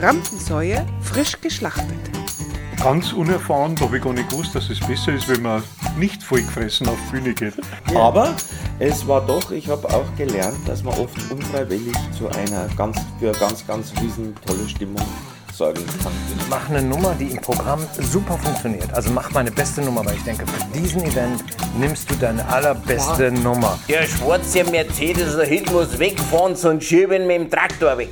Rampensäue frisch geschlachtet. Ganz unerfahren, da habe ich gar nicht gewusst, dass es besser ist, wenn man nicht vollgefressen auf die Bühne geht. Aber es war doch, ich habe auch gelernt, dass man oft unfreiwillig zu einer ganz, für ganz, ganz riesen tolle Stimmung sorgen kann. Mach eine Nummer, die im Programm super funktioniert. Also mach meine beste Nummer, weil ich denke, für diesen Event nimmst du deine allerbeste Nummer. Der schwarze Mercedes der Hit muss wegfahren, sonst schieben mit dem Traktor weg.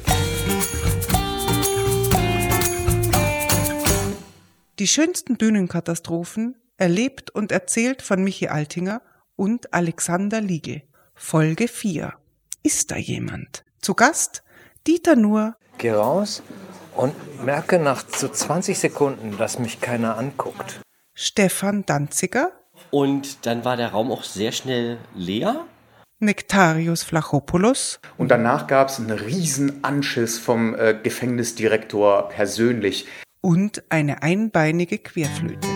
Die schönsten Bühnenkatastrophen erlebt und erzählt von Michi Altinger und Alexander Liegel. Folge 4. Ist da jemand? Zu Gast Dieter Nuhr, Geh raus und merke nach so 20 Sekunden, dass mich keiner anguckt. Stefan Danziger, Und dann war der Raum auch sehr schnell leer. Nektarius Flachopoulos, Und danach gab es einen riesen Anschiss vom äh, Gefängnisdirektor persönlich. Und eine einbeinige Querflöte.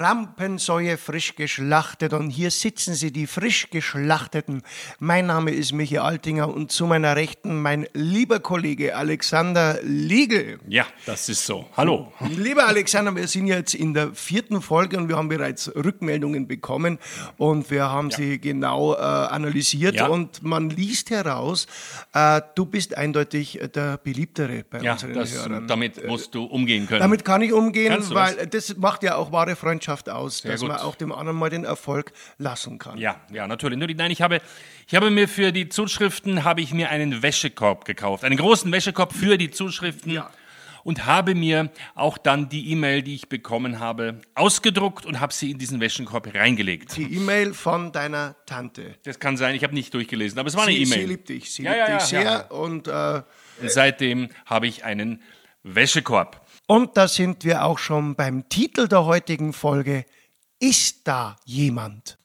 Rampensäue frisch geschlachtet und hier sitzen sie, die frisch geschlachteten. Mein Name ist Michi Altinger und zu meiner Rechten mein lieber Kollege Alexander Liegel. Ja, das ist so. Hallo. Lieber Alexander, wir sind jetzt in der vierten Folge und wir haben bereits Rückmeldungen bekommen und wir haben sie genau äh, analysiert Ja. und man liest heraus, äh, du bist eindeutig der beliebtere bei Ja, unseren das, Hörern. damit musst du umgehen können. Damit kann ich umgehen, weil das macht ja auch wahre Freundschaft aus, Sehr dass gut. man auch dem anderen mal den Erfolg lassen kann. ja, ja, natürlich. Nein, ich habe, ich habe mir für die Zuschriften habe ich mir einen Wäschekorb gekauft, einen großen Wäschekorb für die Zuschriften. Ja. Und habe mir auch dann die E-Mail, die ich bekommen habe, ausgedruckt und habe sie in diesen Wäschekorb reingelegt. Die E-Mail von deiner Tante. Das kann sein, ich habe nicht durchgelesen, aber es war eine Sie, sie E-Mail. liebt dich, sie Ja, liebt ja, dich ja, sehr und äh, Und seitdem habe ich einen Wäschekorb. Und da sind wir auch schon beim Titel der heutigen Folge. Ist da jemand?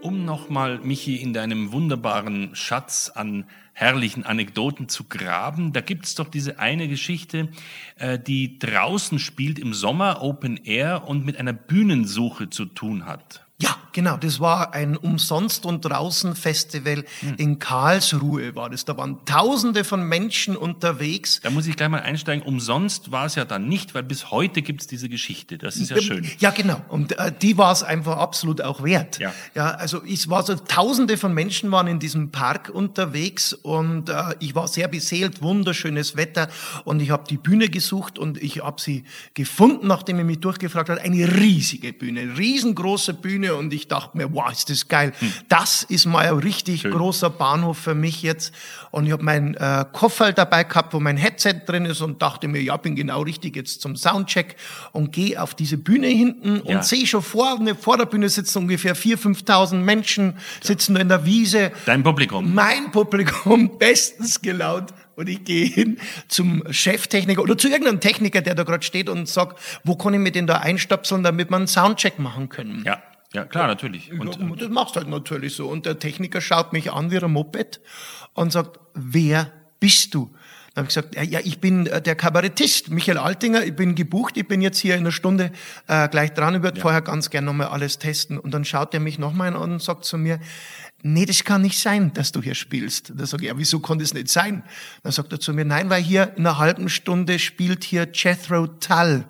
Um nochmal, Michi, in deinem wunderbaren Schatz an herrlichen Anekdoten zu graben, da gibt's doch diese eine Geschichte, äh, die draußen spielt im Sommer Open Air und mit einer Bühnensuche zu tun hat. Ja, genau. Das war ein Umsonst- und Draußen-Festival Hm. in Karlsruhe war das. Da waren Tausende von Menschen unterwegs. Da muss ich gleich mal einsteigen. Umsonst war es ja dann nicht, weil bis heute gibt's diese Geschichte. Das ist ja schön. Ja, genau. Und äh, die war es einfach absolut auch wert. Ja. ja also es war so, Tausende von Menschen waren in diesem Park unterwegs und äh, ich war sehr beseelt, wunderschönes Wetter und ich habe die Bühne gesucht und ich habe sie gefunden, nachdem ich mich durchgefragt hat. Eine riesige Bühne, riesengroße Bühne und ich dachte mir, wow, ist das geil. Das ist mal ein richtig Schön. großer Bahnhof für mich jetzt und ich habe meinen äh, Koffer dabei gehabt, wo mein Headset drin ist und dachte mir, ja, bin genau richtig jetzt zum Soundcheck und gehe auf diese Bühne hinten Ja. und sehe schon vor, ne, vor der Bühne sitzen ungefähr 4.000, 5.000 Menschen, sitzen in der Wiese. Dein Publikum. Mein Publikum bestens gelaunt. Und ich gehe hin zum Cheftechniker oder zu irgendeinem Techniker, der da gerade steht und sagt, wo kann ich mir den da einstöpseln, damit wir einen Soundcheck machen können. Ja, ja, klar, natürlich. Und, Und das machst du halt natürlich so. Und der Techniker schaut mich an wie ein Moped und sagt, wer bist du? Dann habe ich gesagt, ja, ja, ich bin äh, der Kabarettist, Michael Altinger, ich bin gebucht, ich bin jetzt hier in einer Stunde äh, gleich dran, ich würde vorher ganz gern nochmal alles testen. Und dann schaut er mich nochmal an und sagt zu mir, nee, das kann nicht sein, dass du hier spielst. Da sage ich, ja, wieso konnte es nicht sein? Dann sagt er zu mir, nein, weil hier in einer halben Stunde spielt hier Jethro Tull.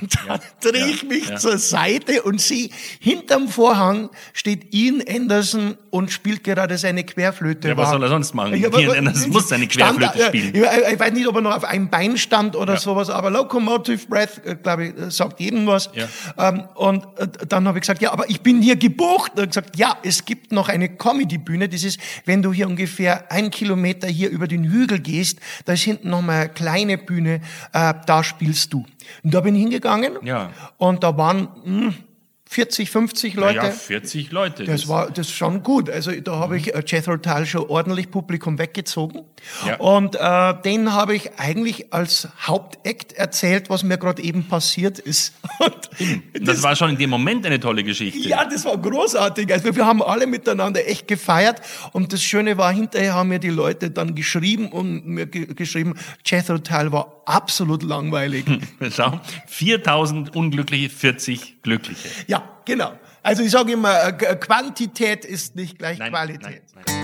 Und dann drehe ich mich ja. zur Seite und sehe, hinterm Vorhang steht Ian Anderson und spielt gerade seine Querflöte. Ja, was soll er sonst machen? Ja, Ian Anderson muss seine stand- Querflöte ja, spielen. Ich, weiß nicht, ob er noch auf einem Bein stand oder sowas, aber Locomotive Breath, äh, glaube ich, äh, sagt jedem was. Ja. Ähm, und äh, dann habe ich gesagt, ja, aber ich bin hier gebucht. Und er hat gesagt, ja, es gibt noch eine Comedy-Bühne. Das ist, wenn du hier ungefähr ein Kilometer hier über den Hügel gehst, da ist hinten noch mal eine kleine Bühne, da spielst du. Und da bin ich hingegangen. Ja. Und da waren mh, 40, 50 Leute. Ja, 40 Leute. Das war das ist schon gut. Also da habe ich äh, Jethro Tull schon ordentlich Publikum weggezogen. Ja. Und äh, den habe ich eigentlich als Hauptakt erzählt, was mir gerade eben passiert ist. Und das war schon in dem Moment eine tolle Geschichte. ja, das war großartig. Also wir haben alle miteinander echt gefeiert. Und das Schöne war, hinterher haben mir die Leute dann geschrieben und mir ge geschrieben, Jethro Tull war absolut langweilig. Schau, 4000 Unglückliche, 40 Glückliche. Ja, genau. Also ich sage immer, äh, Quantität ist nicht gleich Nein, Qualität. nein, nein.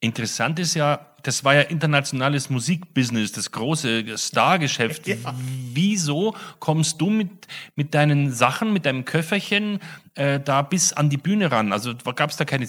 Interessant ist ja, das war ja internationales Musikbusiness, das große Stargeschäft. Wieso kommst du mit, mit deinen Sachen, mit deinem Köfferchen äh, da bis an die Bühne ran? Also gab es da keine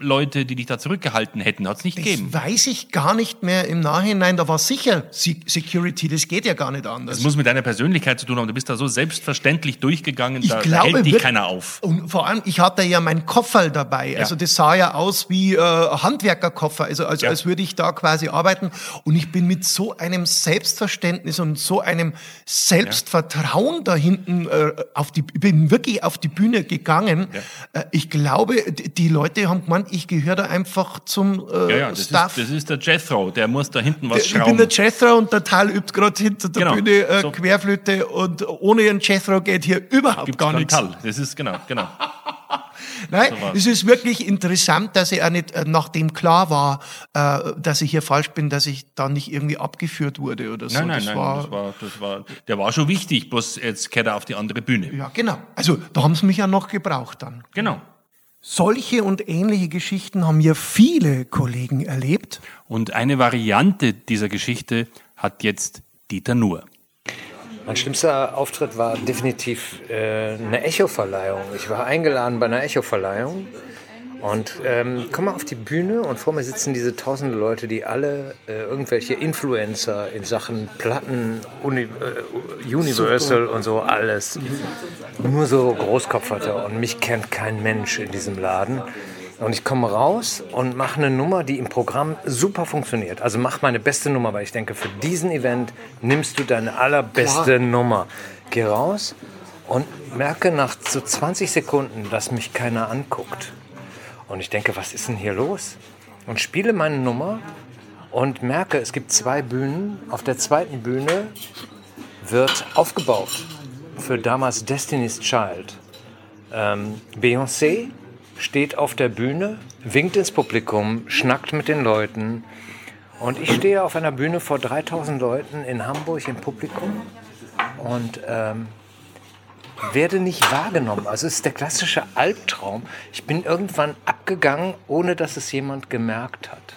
Sicherheitsleute, die dich da zurückgehalten hätten? Hat es nicht gegeben. Das weiß ich gar nicht mehr im Nachhinein. Da war sicher Se- Security, das geht ja gar nicht anders. Das muss mit deiner Persönlichkeit zu tun haben. Du bist da so selbstverständlich durchgegangen, Ich da, da glaube hält dich keiner auf. Und vor allem, ich hatte ja mein Kofferl dabei. Also das sah ja aus wie äh, Handwerkerkoffer, also als, Ja. als würde ich da quasi arbeiten. Und ich bin mit so einem Selbstverständnis und so einem Selbstvertrauen da hinten äh, auf die, bin wirklich auf die Bühne gegangen. Äh, ich glaube, die, die Leute haben gemeint, ich gehöre da einfach zum äh, Ja, ja, das ist, Staff. das ist der Jethro, der muss da hinten was ich bin schrauben. der Jethro und der Tal übt gerade hinter der Genau. Bühne äh, So. Querflöte und ohne einen Jethro geht hier überhaupt Gibt's gar nichts. Tal. Das ist genau, genau. Nein, So es ist wirklich interessant, dass er nicht, äh, nachdem klar war, äh, dass ich hier falsch bin, dass ich da nicht irgendwie abgeführt wurde oder so. Nein, nein, das nein, war, das war, das war, der war schon wichtig, bloß jetzt kehrt er auf die andere Bühne. ja, genau. Also da haben sie mich ja noch gebraucht dann. Genau. Solche und ähnliche Geschichten haben ja viele Kollegen erlebt. Und eine Variante dieser Geschichte hat jetzt Dieter Nuhr. Mein schlimmster Auftritt war definitiv äh, eine Echo-Verleihung. Ich war eingeladen bei einer Echo-Verleihung und ähm, komme auf die Bühne und vor mir sitzen diese tausende Leute, die alle äh, irgendwelche Influencer in Sachen Platten, Uni, äh, Universal und so alles. Nur so Großkopf hatte und mich kennt kein Mensch in diesem Laden. Und ich komme raus und mache eine Nummer, die im Programm super funktioniert. Also mach meine beste Nummer, weil ich denke, für diesen Event nimmst du deine allerbeste Nummer. Geh raus und merke nach so 20 Sekunden, dass mich keiner anguckt. Und ich denke, was ist denn hier los? Und spiele meine Nummer und merke, es gibt zwei Bühnen. Auf der zweiten Bühne wird aufgebaut für damals Destiny's Child. Ähm, Beyoncé steht auf der Bühne, winkt ins Publikum, schnackt mit den Leuten. Und ich stehe auf einer Bühne vor 3000 Leuten in Hamburg im Publikum und ähm, werde nicht wahrgenommen. Also es ist der klassische Albtraum. Ich bin irgendwann abgegangen, ohne dass es jemand gemerkt hat.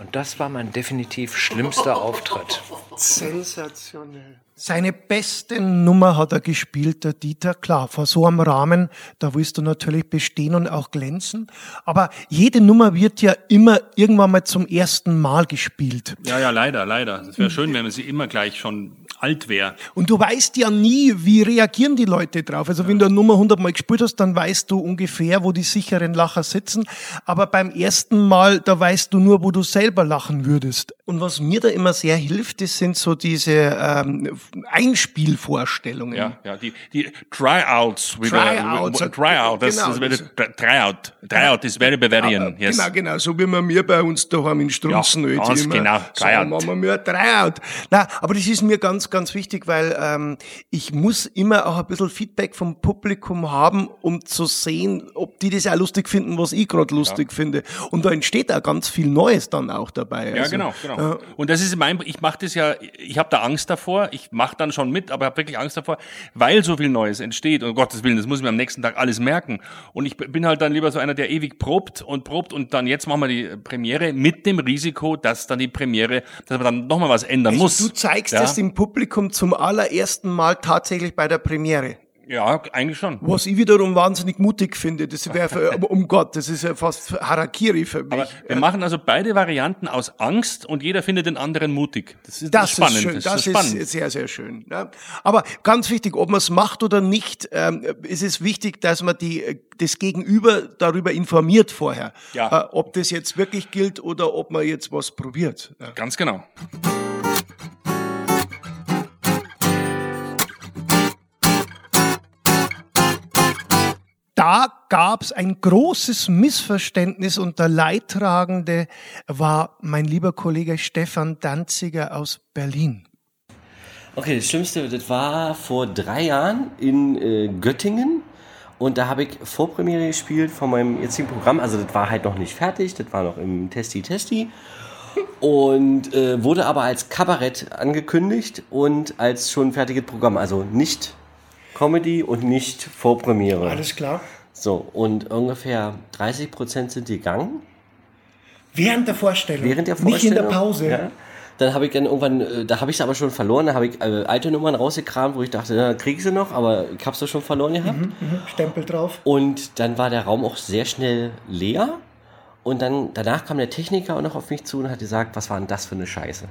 Und das war mein definitiv schlimmster Auftritt. Sensationell. Seine beste Nummer hat er gespielt, der Dieter. Klar, vor so einem Rahmen, da willst du natürlich bestehen und auch glänzen. Aber jede Nummer wird ja immer irgendwann mal zum ersten Mal gespielt. Ja, ja, leider, leider. Es wäre schön, wenn sie immer gleich schon alt wäre. Und du weißt ja nie, wie reagieren die Leute drauf. Also wenn du eine Nummer 100 Mal gespielt hast, dann weißt du ungefähr, wo die sicheren Lacher sitzen. Aber beim ersten Mal, da weißt du nur, wo du selber lachen würdest. Und was mir da immer sehr hilft, das sind so diese ähm, Einspielvorstellungen. Ja, ja, die, die Tryouts. Tryouts. a- Tryout, das, Genau, wäre das- Tryout. Tryout is very Bavarian, yes. Genau, genau, so wie wir mir bei uns daheim in Strunzenöl Ja, ganz immer genau, sagen, Tryout. machen wir Tryout. Nein, aber das ist mir ganz, ganz wichtig, weil ähm, ich muss immer auch ein bisschen Feedback vom Publikum haben, um zu sehen, ob die das auch lustig finden, was ich gerade lustig finde. Und da entsteht auch ganz viel Neues dann auch dabei. Ja, Also, genau, genau. Und das ist mein, ich mache das ja, ich habe da Angst davor, ich mache dann schon mit, aber habe wirklich Angst davor, weil so viel Neues entsteht. Und um Gottes Willen, das muss ich mir am nächsten Tag alles merken. Und ich bin halt dann lieber so einer, der ewig probt und probt und dann jetzt machen wir die Premiere mit dem Risiko, dass dann die Premiere, dass man dann nochmal was ändern Also muss. du zeigst ja? es dem Publikum zum allerersten Mal tatsächlich bei der Premiere. Ja, eigentlich schon. Was ich wiederum wahnsinnig mutig finde, das wäre, um Gott, das ist ja fast Harakiri für mich. Aber wir machen also beide Varianten aus Angst und jeder findet den anderen mutig. Das ist, Das spannend. ist schön, das das ist spannend. ist sehr, sehr schön. Aber ganz wichtig, ob man es macht oder nicht, ähm, ist es wichtig, dass man die, äh, das Gegenüber darüber informiert vorher. Ja. Äh, ob das jetzt wirklich gilt oder ob man jetzt was probiert. Ganz genau. Da gab es ein großes Missverständnis und der Leidtragende war mein lieber Kollege Stefan Danziger aus Berlin. Okay, das Schlimmste, das war vor drei Jahren in äh, Göttingen. Und da habe ich Vorpremiere gespielt von meinem jetzigen Programm. Also das war halt noch nicht fertig, das war noch im Testi-Testi. und äh, wurde aber als Kabarett angekündigt und als schon fertiges Programm, also nicht Comedy und nicht Vorpremiere. Alles klar. So, und ungefähr 30 Prozent sind gegangen. Während der Vorstellung. Während der Vorstellung. Nicht in der Pause. Ja. Dann habe ich dann irgendwann, äh, da habe ich es aber schon verloren, da habe ich äh, alte Nummern rausgekramt, wo ich dachte, ja, krieg ich sie noch, aber ich habe sie schon verloren gehabt. Mhm, mhm. Stempel drauf. Und dann war der Raum auch sehr schnell leer. Und dann danach kam der Techniker auch noch auf mich zu und hat gesagt, was war denn das für eine Scheiße?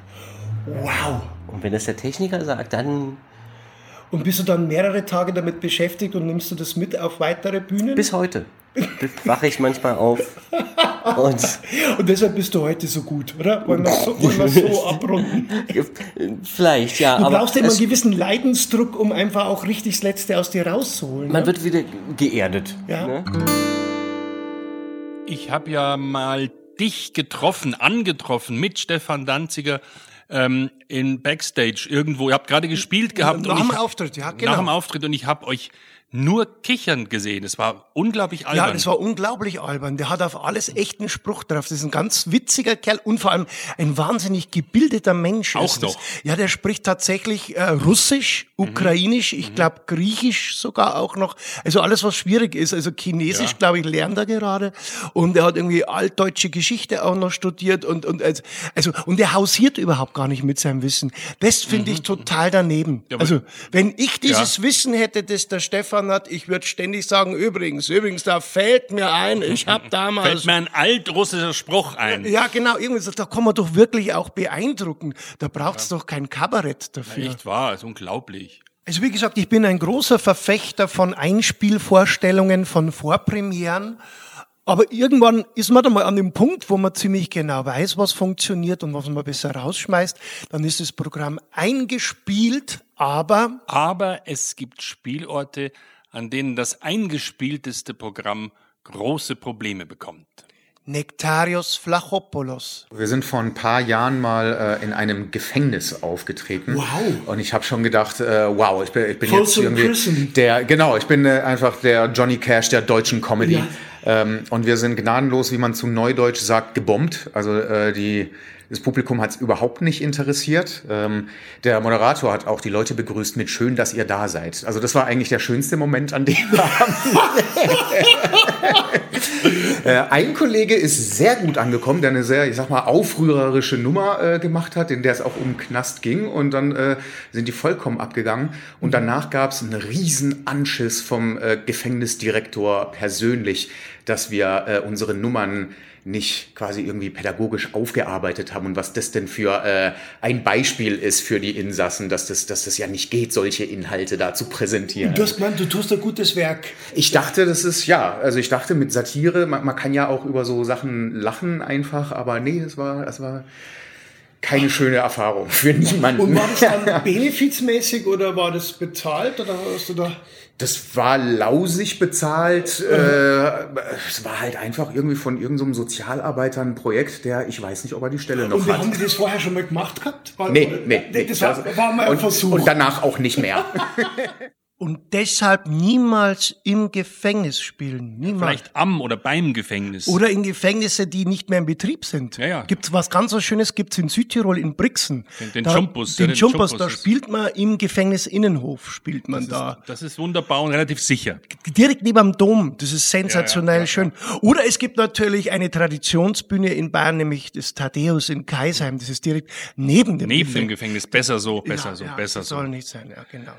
Wow. Und wenn das der Techniker sagt, dann Und bist du dann mehrere Tage damit beschäftigt und nimmst du das mit auf weitere Bühnen? bis heute wache ich manchmal auf und Und deshalb bist du heute so gut, oder? Wollen wir so, wollen wir so abrunden? vielleicht ja, Du aber brauchst immer es, einen gewissen Leidensdruck, um einfach auch richtig das Letzte aus dir rauszuholen. man ne? wird wieder geerdet. Ja. Ne? Ich habe ja mal dich getroffen, angetroffen mit Stefan Danziger ähm, in Backstage irgendwo. Ihr habt gerade gespielt gehabt. Nach und dem Auftritt, ja, genau. Nach dem Auftritt und ich habe euch nur kichern gesehen. Es war unglaublich albern. Ja, das war unglaublich albern. Der hat auf alles echten Spruch drauf. Das ist ein ganz witziger Kerl und vor allem ein wahnsinnig gebildeter Mensch. Auch noch. Ja, der spricht tatsächlich äh, Russisch, Mhm. Ukrainisch, ich glaube Griechisch sogar auch noch. Also alles, was schwierig ist. Also Chinesisch, Ja. glaube ich, lernt er gerade. Und er hat irgendwie altdeutsche Geschichte auch noch studiert und, und also, und er hausiert überhaupt gar nicht mit seinem Wissen. Das finde ich total daneben. Mhm. Ja, also wenn ich dieses Ja. Wissen hätte, das der Stefan hat, ich würde ständig sagen, übrigens, übrigens, da fällt mir ein, ich habe damals... Fällt mir ein altrussischer Spruch ein. ja, genau, irgendwie, da kann man doch wirklich auch beeindrucken. Da braucht's doch kein Kabarett dafür. Echt wahr, ist unglaublich. Also wie gesagt, ich bin ein großer Verfechter von Einspielvorstellungen, von Vorpremieren. Aber irgendwann ist man dann mal an dem Punkt, wo man ziemlich genau weiß, was funktioniert und was man besser rausschmeißt. Dann ist das Programm eingespielt, aber Aber es gibt Spielorte, an denen das eingespielteste Programm große Probleme bekommt. Nektarios Flachopoulos. Wir sind vor ein paar Jahren mal äh, in einem Gefängnis aufgetreten. Wow. Und ich habe schon gedacht, äh, wow, ich bin, ich bin jetzt irgendwie Prison. der, genau, ich bin äh, einfach der Johnny Cash der deutschen Comedy. Ja. Ähm, und wir sind gnadenlos, wie man zu Neudeutsch sagt, gebombt. Also äh, die das Publikum hat es überhaupt nicht interessiert. Ähm, der Moderator hat auch die Leute begrüßt mit schön, dass ihr da seid. Also das war eigentlich der schönste Moment an dem Abend. Äh, ein Kollege ist sehr gut angekommen, der eine sehr, ich sag mal, aufrührerische Nummer äh, gemacht hat, in der es auch um Knast ging. Und dann äh, sind die vollkommen abgegangen. Und danach gab es einen riesen Anschiss vom äh, Gefängnisdirektor persönlich, dass wir äh, unsere Nummern nicht quasi irgendwie pädagogisch aufgearbeitet haben und was das denn für äh, ein Beispiel ist für die Insassen, dass das, dass das ja nicht geht, solche Inhalte da zu präsentieren. Du hast gemeint, du tust ein gutes Werk. Ich dachte, das ist, ja, also ich dachte mit Satire, man, man kann ja auch über so Sachen lachen einfach, aber nee, es war, es war keine schöne Erfahrung für niemanden. Und war das dann benefizmäßig oder war das bezahlt oder hast du da... Das war lausig bezahlt. Äh, es war halt einfach irgendwie von irgendeinem Sozialarbeiter ein Projekt, der, ich weiß nicht, ob er die Stelle noch Und hat. haben die das vorher schon mal gemacht gehabt? War- Nee, nee, nee. Das war, war mal ein und, Versuch. Und danach auch nicht mehr. Und deshalb niemals im Gefängnis spielen. Niemals. Vielleicht am oder beim Gefängnis. Oder in Gefängnisse, die nicht mehr in Betrieb sind. Ja, ja. Gibt's was ganz was Schönes, gibt's in Südtirol in Brixen. Den- den da, Jumpus, Den, ja, den Jumpus, Jumpus da spielt man im Gefängnisinnenhof, spielt man da. das ist wunderbar und relativ sicher. Direkt neben dem Dom. Das ist sensationell Ja, schön. Oder es gibt natürlich eine Traditionsbühne in Bayern, nämlich das Thaddeus in Kaisheim. Das ist direkt neben dem Neben dem Gefängnis. Gefängnis. Besser so, besser so, besser das so. soll nicht sein, ja, genau.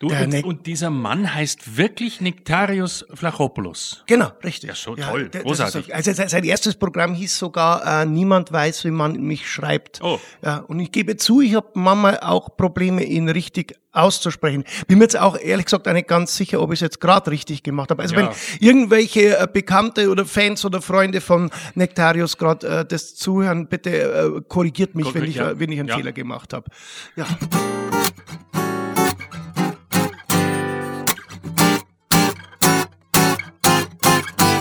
Du, Der und, Nek- und dieser Mann heißt wirklich Nektarios Flachopoulos. Genau, richtig. Ja, so toll, der- das großartig. Also sein- erstes Programm hieß sogar äh, Niemand weiß, wie man mich schreibt. Oh. Ja, und ich gebe zu, ich habe manchmal auch Probleme, ihn richtig auszusprechen. Bin mir jetzt auch ehrlich gesagt auch nicht ganz sicher, ob ich es jetzt gerade richtig gemacht habe. Also Ja. wenn irgendwelche äh, Bekannte oder Fans oder Freunde von Nektarios gerade äh, das zuhören, bitte äh, korrigiert mich, wenn Korrekt, ich, ja. äh, wenn ich einen Ja. Fehler gemacht habe. Ja.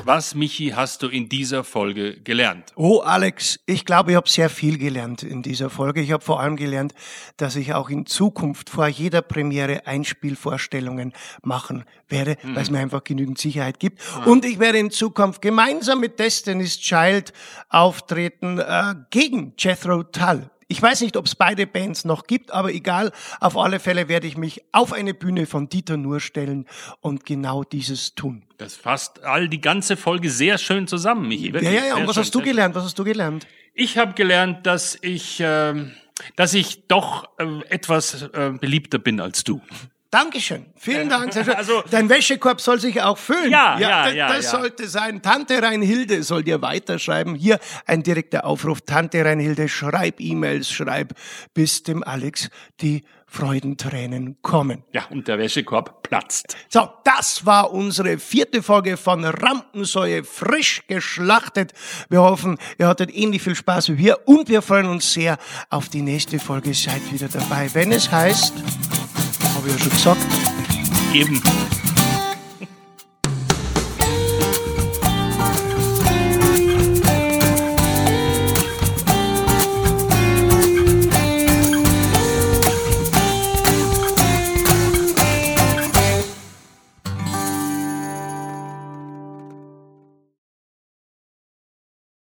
Was, Michi, hast du in dieser Folge gelernt? Oh, Alex, ich glaube, ich habe sehr viel gelernt in dieser Folge. Ich habe vor allem gelernt, dass ich auch in Zukunft vor jeder Premiere Einspielvorstellungen machen werde, weil es mir einfach genügend Sicherheit gibt. Und ich werde in Zukunft gemeinsam mit Destiny's Child auftreten äh, gegen Jethro Tull. Ich weiß nicht, ob es beide Bands noch gibt, aber egal. Auf alle Fälle werde ich mich auf eine Bühne von Dieter Nuhr stellen und genau dieses tun. Das fasst all die ganze Folge sehr schön zusammen, Michi. Ja, Wirklich, ja, ja. sehr Und was schön, hast du gelernt? Was hast du gelernt? Ich habe gelernt, dass ich, ähm, dass ich doch äh, etwas äh, beliebter bin als du. Dankeschön. Vielen Dank. Sehr schön. Also- Dein Wäschekorb soll sich auch füllen. Ja, ja, das, ja, Das ja. sollte sein. Tante Reinhilde soll dir weiterschreiben. Hier ein direkter Aufruf. Tante Reinhilde, schreib E-Mails, schreib, bis dem Alex die Freudentränen kommen. Ja, und der Wäschekorb platzt. So, das war unsere vierte Folge von Rampensäue frisch geschlachtet. Wir hoffen, ihr hattet ähnlich viel Spaß wie wir und wir freuen uns sehr auf die nächste Folge. Seid wieder dabei, wenn es heißt, habe ich schon gesagt, Eben.